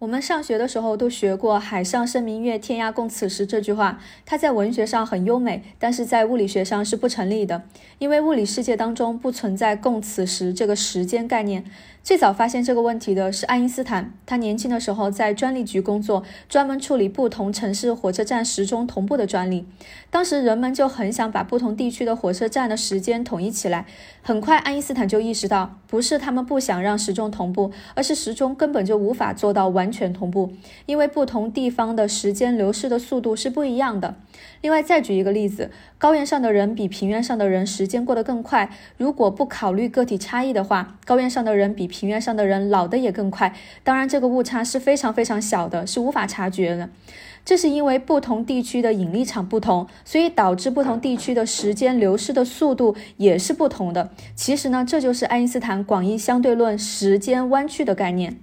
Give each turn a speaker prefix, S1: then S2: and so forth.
S1: 我们上学的时候都学过“海上生明月，天涯共此时”这句话，它在文学上很优美，但是在物理学上是不成立的，因为物理世界当中不存在“共此时”这个时间概念。最早发现这个问题的是爱因斯坦，他年轻的时候在专利局工作，专门处理不同城市火车站时钟同步的专利。当时人们就很想把不同地区的火车站的时间统一起来。很快，爱因斯坦就意识到，不是他们不想让时钟同步，而是时钟根本就无法做到完完全同步，因为不同地方的时间流逝的速度是不一样的。另外，再举一个例子，高原上的人比平原上的人时间过得更快。如果不考虑个体差异的话，高原上的人比平原上的人老的也更快。当然，这个误差是非常非常小的，是无法察觉的。这是因为不同地区的引力场不同，所以导致不同地区的时间流逝的速度也是不同的。其实呢，这就是爱因斯坦广义相对论时间弯曲的概念。